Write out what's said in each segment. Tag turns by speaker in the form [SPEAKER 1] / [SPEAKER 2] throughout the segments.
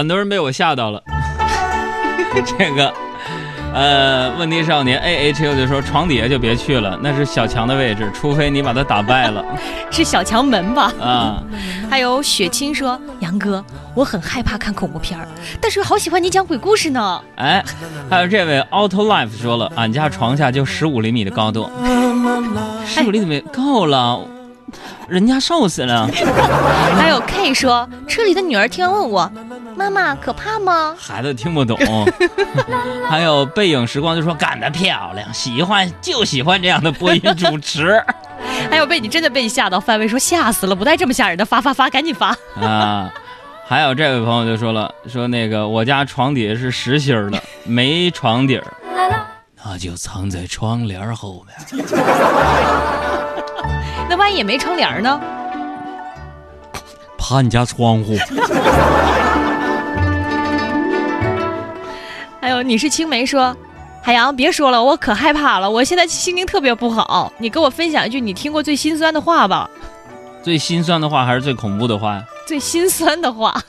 [SPEAKER 1] 很多人被我吓到了。这个，呃，问题少年 A H U 就说床底下就别去了，那是小强的位置，除非你把他打败了
[SPEAKER 2] 是小强门吧？
[SPEAKER 1] 啊。
[SPEAKER 2] 还有雪清说：“杨哥，我很害怕看恐怖片儿，但是好喜欢你讲鬼故事呢。
[SPEAKER 1] 哎，还有这位 Auto Life 说了，俺家床下就十五厘米的高度，十五厘米够了，人家瘦死了。”
[SPEAKER 2] 还有 K 说：“车里的女儿听完问我，妈妈可怕吗？
[SPEAKER 1] 孩子听不懂。还有背影时光就说干得漂亮，喜欢就喜欢这样的播音主持
[SPEAKER 2] 还有被你真的被你吓到，范伟说吓死了，不带这么吓人的，发发发，赶紧发。
[SPEAKER 1] 啊。还有这位朋友就说了，说那个我家床底下是实心儿的，没床底儿，那就藏在窗帘后面。
[SPEAKER 2] 那万一也没窗帘呢？
[SPEAKER 1] 怕你家窗户。
[SPEAKER 2] 你是青梅说，海洋别说了，我可害怕了，我现在心情特别不好。你给我分享一句你听过最心酸的话吧，
[SPEAKER 1] 最心酸的话还是最恐怖的话？
[SPEAKER 2] 最心酸的话。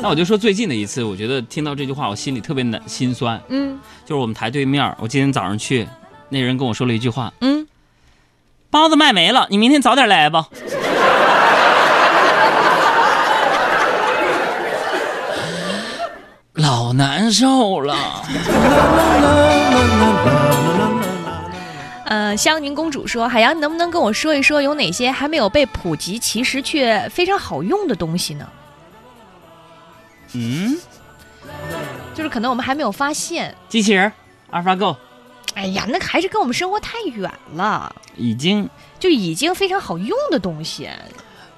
[SPEAKER 1] 那我就说最近的一次，我觉得听到这句话，我心里特别难心酸。
[SPEAKER 2] 嗯
[SPEAKER 1] 就是我们台对面，我今天早上去，那人跟我说了一句话
[SPEAKER 2] 嗯，：“
[SPEAKER 1] 包子卖没了，你明天早点来吧。”老难受了。
[SPEAKER 2] 呃，香凝公主说，海洋，你能不能跟我说一说有哪些还没有被普及，其实却非常好用的东西呢？
[SPEAKER 1] 嗯，
[SPEAKER 2] 就是可能我们还没有发现。
[SPEAKER 1] 机器人阿尔法 Go
[SPEAKER 2] 哎呀，那还是跟我们生活太远了，
[SPEAKER 1] 已经，
[SPEAKER 2] 就已经非常好用的东西。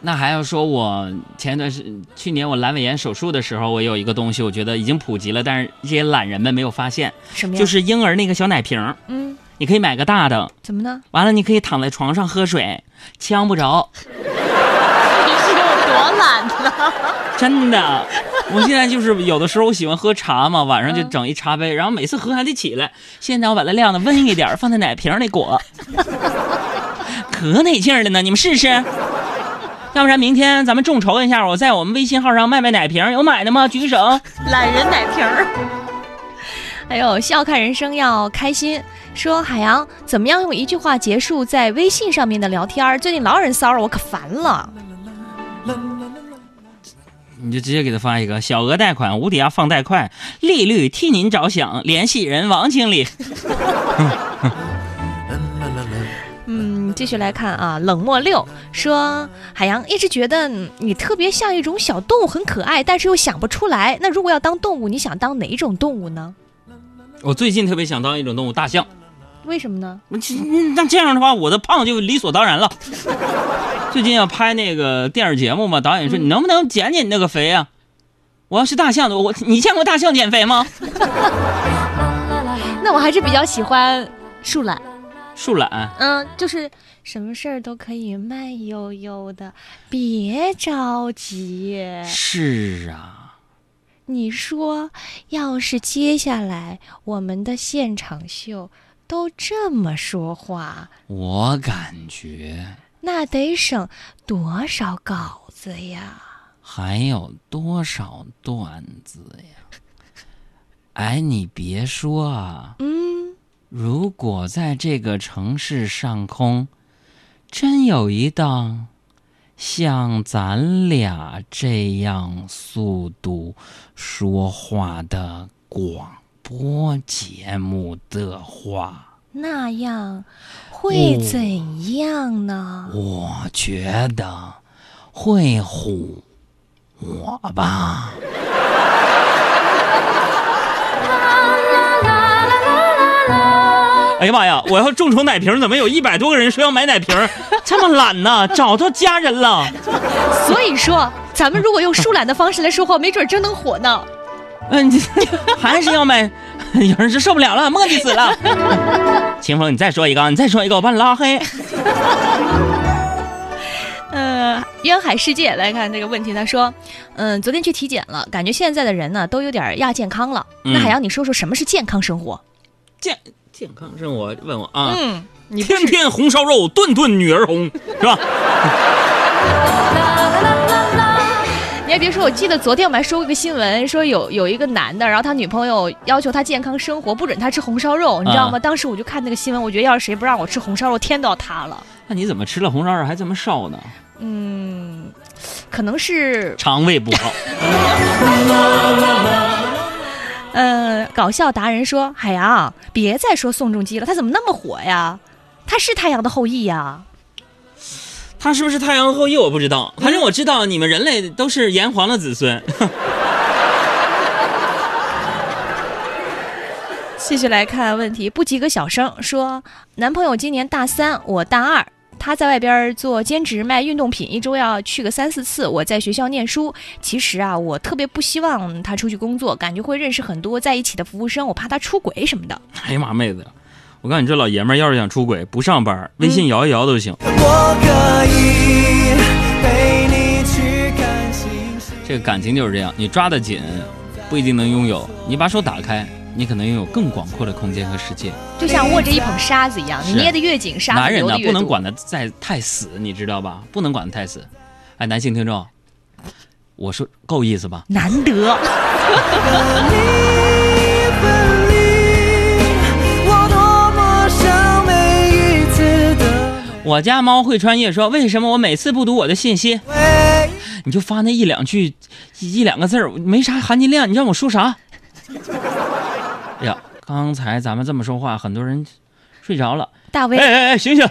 [SPEAKER 1] 那还要说，我前一段时去年我阑尾炎手术的时候，我有一个东西，我觉得已经普及了，但是这些懒人们没有发现，
[SPEAKER 2] 什么呀？
[SPEAKER 1] 就是婴儿那个小奶瓶，
[SPEAKER 2] 嗯，
[SPEAKER 1] 你可以买个大的，
[SPEAKER 2] 怎么呢？
[SPEAKER 1] 完了你可以躺在床上喝水，呛不着。
[SPEAKER 2] 你是有多懒呢？
[SPEAKER 1] 真的，我现在就是有的时候我喜欢喝茶嘛，晚上就整一茶杯，然后每次喝还得起来。现在我把它晾的温一点，放在奶瓶里裹，可得劲儿了呢。你们试试，要不然明天咱们众筹一下，我在我们微信号上卖卖奶瓶，有买的吗？举手。
[SPEAKER 2] 懒人奶瓶儿。还有笑看人生要开心，说海洋怎么样用一句话结束在微信上面的聊天儿？最近老有人骚扰我，可烦了。
[SPEAKER 1] 你就直接给他发一个小额贷款无抵押放贷快，利率替您着想，联系人王经理。
[SPEAKER 2] 嗯，继续来看啊，冷漠六说海洋一直觉得嗯你特别像一种小动物，很可爱，但是又想不出来。那如果要当动物，你想当哪一种动物呢？
[SPEAKER 1] 我最近特别想当一种动物，大象。
[SPEAKER 2] 为什么呢？
[SPEAKER 1] 那这样的话，我的胖就理所当然了。最近要拍那个电视节目嘛，导演说你能不能减减你那个肥啊？我要是大象的，我你见过大象减肥吗？
[SPEAKER 2] 那我还是比较喜欢树懒。
[SPEAKER 1] 树懒，
[SPEAKER 2] 嗯，就是什么事儿都可以慢悠悠的，别着急。
[SPEAKER 1] 是啊，
[SPEAKER 2] 你说，要是接下来我们的现场秀都这么说话，
[SPEAKER 1] 我感觉
[SPEAKER 2] 那得省多少稿子呀？
[SPEAKER 1] 还有多少段子呀？哎，你别说啊，
[SPEAKER 2] 嗯，
[SPEAKER 1] 如果在这个城市上空，真有一档像咱俩这样速度说话的广播节目的话，
[SPEAKER 2] 那样会
[SPEAKER 1] 哦
[SPEAKER 2] 怎样呢？
[SPEAKER 1] 我觉得会唬我吧。哎呀妈呀！我要众筹奶瓶，怎么有一百多个人说要买奶瓶？这么懒呢？找到家人了。
[SPEAKER 2] 所以说，咱们如果用树懒的方式来说话，没准真能火呢。
[SPEAKER 1] 嗯，你 还是要买。有人是受不了了，磨叽死了。清风，你再说一个，你再说一个，我把你拉黑。
[SPEAKER 2] 呃，渊海世界来看这个问题，他说，嗯，昨天去体检了，感觉现在的人呢都有点亚健康了。
[SPEAKER 1] 嗯
[SPEAKER 2] 那海洋，你说说什么是健康生活？
[SPEAKER 1] 健健康生活，问我啊，
[SPEAKER 2] 嗯，你
[SPEAKER 1] 天天红烧肉，顿顿女儿红，是吧？
[SPEAKER 2] 你还别说，我记得昨天我们还说过一个新闻，说有有一个男的，然后他女朋友要求他健康生活，不准他吃红烧肉，你知道吗？
[SPEAKER 1] 啊
[SPEAKER 2] 当时我就看那个新闻，我觉得要是谁不让我吃红烧肉，天都要塌了。
[SPEAKER 1] 那你怎么吃了红烧肉还这么瘦呢？
[SPEAKER 2] 嗯，可能是
[SPEAKER 1] 肠胃不好。
[SPEAKER 2] 呃，搞笑达人说：“海洋，别再说宋仲基了，他怎么那么火呀？他是太阳的后裔呀。
[SPEAKER 1] 他是不是太阳后裔我不知道，反正我知道你们人类都是炎黄的子孙。
[SPEAKER 2] 继续来看问题，不及格小生说，男朋友今年大三，我大二。他在外边做兼职卖运动品，一周要去个三四次。我在学校念书。其实啊，我特别不希望他出去工作，感觉会认识很多在一起的服务生，我怕他出轨什么的。
[SPEAKER 1] 哎呀妈，妹子，我告诉你，这老爷们儿要是想出轨，不上班，微信摇一摇都行。
[SPEAKER 3] 我可以陪你去看星星。
[SPEAKER 1] 这个感情就是这样，你抓得紧，不一定能拥有；你把手打开，你可能拥有更广阔的空间和世界。
[SPEAKER 2] 就像握着一捧沙子一样，你捏得越紧，沙
[SPEAKER 1] 男人呢，
[SPEAKER 2] 子流得越多。
[SPEAKER 1] 不能管得再太死，你知道吧？不能管得太死。哎，男性听众，我说够意思吧？
[SPEAKER 2] 难得。
[SPEAKER 3] 我
[SPEAKER 1] 家猫会穿越说，为什么我每次不读我的信息，你就发那一两句、一一两个字儿，没啥含金量，你让我说啥？哎呀，刚才咱们这么说话，很多人睡着了。
[SPEAKER 2] 大威
[SPEAKER 1] 哎，哎哎，醒醒！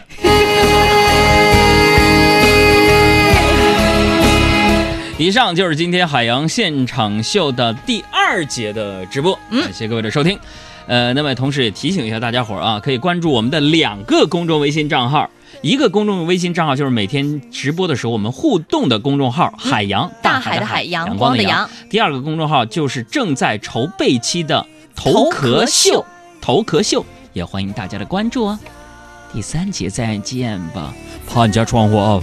[SPEAKER 1] 以上就是今天海洋现场秀的第二节的直播，
[SPEAKER 2] 嗯
[SPEAKER 1] 感谢各位的收听。呃，那么同时也提醒一下大家伙儿啊，可以关注我们的两个公众微信账号，一个公众微信账号就是每天直播的时候我们互动的公众号“海洋
[SPEAKER 2] 嗯大
[SPEAKER 1] 海的
[SPEAKER 2] 海
[SPEAKER 1] 阳光的阳”，。第二个公众号就是正在筹备期的头
[SPEAKER 2] 壳秀
[SPEAKER 1] 头壳秀，也欢迎大家的关注哦。第三节再见吧，怕你家窗户啊。